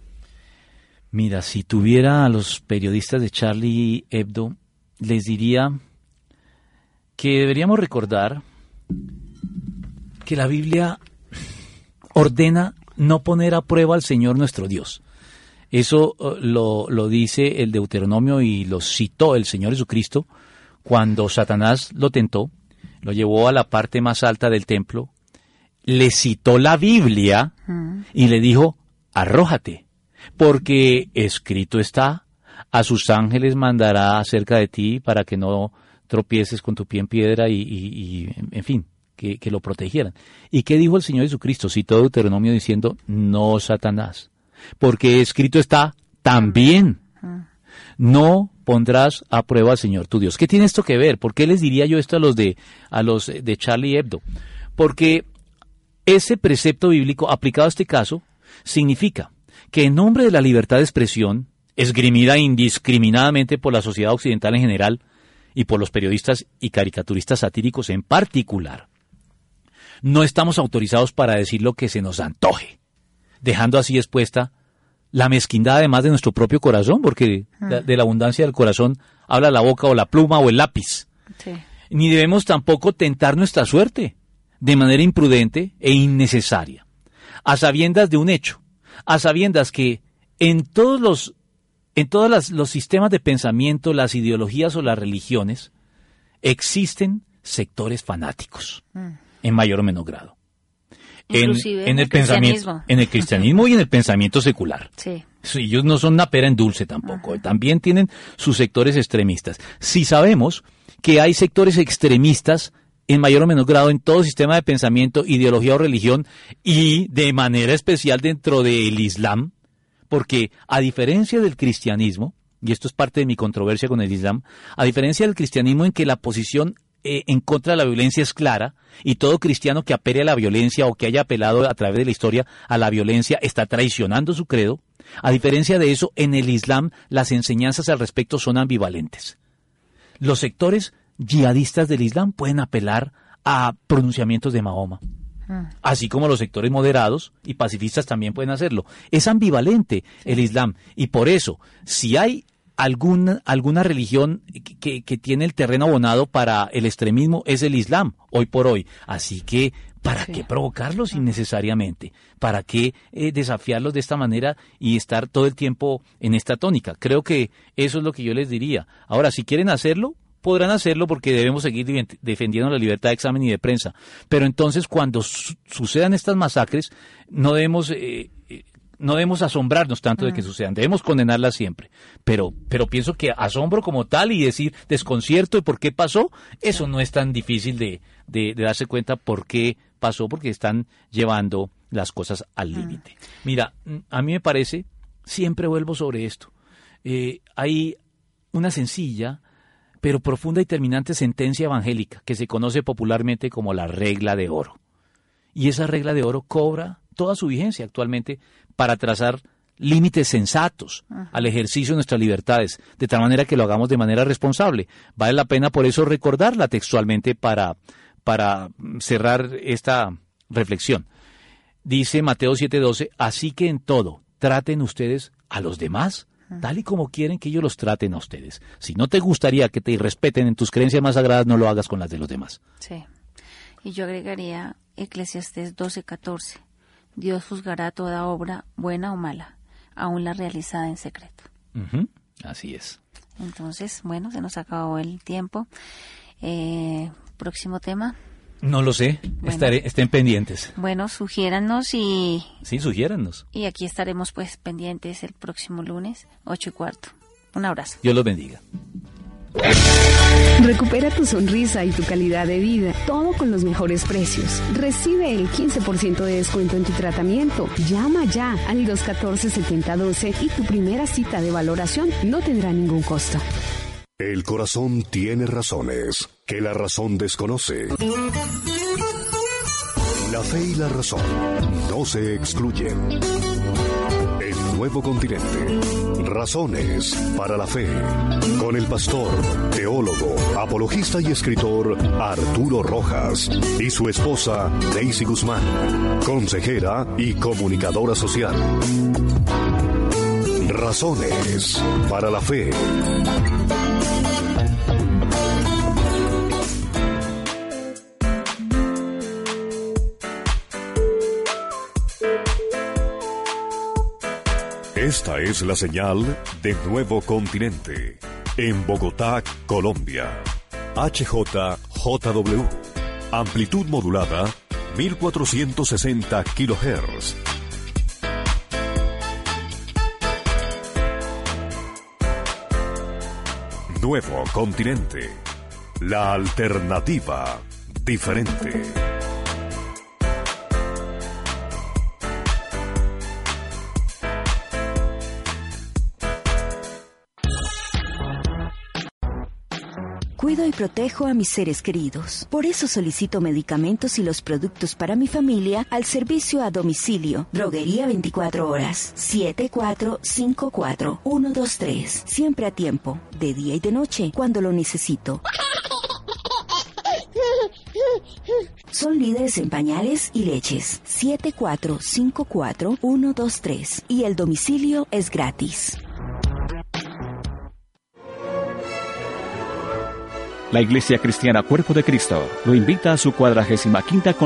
Mira, si tuviera a los periodistas de Charlie Hebdo, les diría que deberíamos recordar que la Biblia ordena no poner a prueba al Señor nuestro Dios. Eso eh, lo, lo dice el Deuteronomio y lo citó el Señor Jesucristo cuando Satanás lo tentó, lo llevó a la parte más alta del templo, le citó la Biblia y le dijo, arrójate, porque escrito está, a sus ángeles mandará acerca de ti para que no tropieces con tu pie en piedra y, y- y, en fin, que, que lo protegieran. ¿Y qué dijo el Señor Jesucristo? Citó Deuteronomio diciendo, no Satanás, porque escrito está también, no pondrás a prueba al Señor tu Dios. ¿Qué tiene esto que ver? ¿Por qué les diría yo esto a los de, a los de Charlie Hebdo? Porque ese precepto bíblico aplicado a este caso significa que en nombre de la libertad de expresión, esgrimida indiscriminadamente por la sociedad occidental en general y por los periodistas y caricaturistas satíricos en particular, no estamos autorizados para decir lo que se nos antoje, dejando así expuesta la mezquindad además de nuestro propio corazón, porque la- de la abundancia del corazón habla la boca o la pluma o el lápiz. Sí. ni debemos tampoco tentar nuestra suerte de manera imprudente e innecesaria, a sabiendas de un hecho, a sabiendas que en todos los en todos las- los sistemas de pensamiento, las ideologías o las religiones, existen sectores fanáticos, en mayor o menor grado. En, en el pensamiento, cristianismo. en el cristianismo y en el pensamiento secular. Sí. Sí, ellos no son una pera en dulce tampoco, también tienen sus sectores extremistas. Si sabemos que hay sectores extremistas en mayor o menor grado en todo sistema de pensamiento, ideología o religión y de manera especial dentro del Islam, porque a diferencia del cristianismo, y esto es parte de mi controversia con el Islam, a diferencia del cristianismo en que la posición eh, en contra de la violencia es clara y todo cristiano que apele a la violencia o que haya apelado a través de la historia a la violencia está traicionando su credo, a diferencia de eso, en el Islam las enseñanzas al respecto son ambivalentes. Los sectores yihadistas del Islam pueden apelar a pronunciamientos de Mahoma, así como los sectores moderados y pacifistas también pueden hacerlo. Es ambivalente el Islam y por eso, si hay alguna, alguna religión que, tiene el terreno abonado para el extremismo, es el Islam, hoy por hoy. Así que, ¿para qué provocarlos innecesariamente? ¿Para qué eh, desafiarlos de esta manera y estar todo el tiempo en esta tónica? Creo que eso es lo que yo les diría. Ahora, si quieren hacerlo, podrán hacerlo porque debemos seguir defendiendo la libertad de examen y de prensa. Pero entonces cuando sucedan estas masacres, no debemos... Eh, eh, no debemos asombrarnos tanto de que mm. sucedan, debemos condenarlas siempre. Pero, pero pienso que asombro como tal y decir desconcierto de por qué pasó, eso no es tan difícil de, de, darse cuenta por qué pasó, porque están llevando las cosas al mm. límite. Mira, a mí me parece, siempre vuelvo sobre esto, eh, hay una sencilla pero profunda y terminante sentencia evangélica que se conoce popularmente como la regla de oro. Y esa regla de oro cobra toda su vigencia actualmente para trazar límites sensatos al ejercicio de nuestras libertades, de tal manera que lo hagamos de manera responsable. Vale la pena por eso recordarla textualmente para, para cerrar esta reflexión. Dice Mateo 7:12, así que en todo traten ustedes a los demás tal y como quieren que ellos los traten a ustedes. Si no te gustaría que te irrespeten en tus creencias más sagradas, no lo hagas con las de los demás. Sí. Y yo agregaría Eclesiastés 12:14. Dios juzgará toda obra, buena o mala, aún la realizada en secreto. Así es. Entonces, bueno, se nos acabó el tiempo. Eh, próximo tema. No lo sé, Estaré, estén pendientes. Bueno, sugiérannos y... Sí, sugiérannos. Y aquí estaremos pues pendientes el próximo lunes, ocho y cuarto. Un abrazo. Dios los bendiga. Recupera tu sonrisa y tu calidad de vida, todo con los mejores precios. Recibe el 15% de descuento en tu tratamiento. Llama ya al 214-7012 y tu primera cita de valoración no tendrá ningún costo. El corazón tiene razones que la razón desconoce. La fe y la razón no se excluyen. El nuevo continente. Razones para la fe. Con el pastor, teólogo, apologista y escritor Arturo Rojas y su esposa Daisy Guzmán, consejera y comunicadora social. Razones para la fe. Esta es la señal de Nuevo Continente. En Bogotá, Colombia. HJJW. Amplitud modulada 1460 kHz. Nuevo Continente. La alternativa diferente. Cuido y protejo a mis seres queridos. Por eso solicito medicamentos y los productos para mi familia al servicio a domicilio. Droguería 24 horas. 7454-123. Siempre a tiempo, de día y de noche, cuando lo necesito. Son líderes en pañales y leches. 7454-123. Y el domicilio es gratis. La Iglesia Cristiana Cuerpo de Cristo lo invita a su cuadragésima quinta convención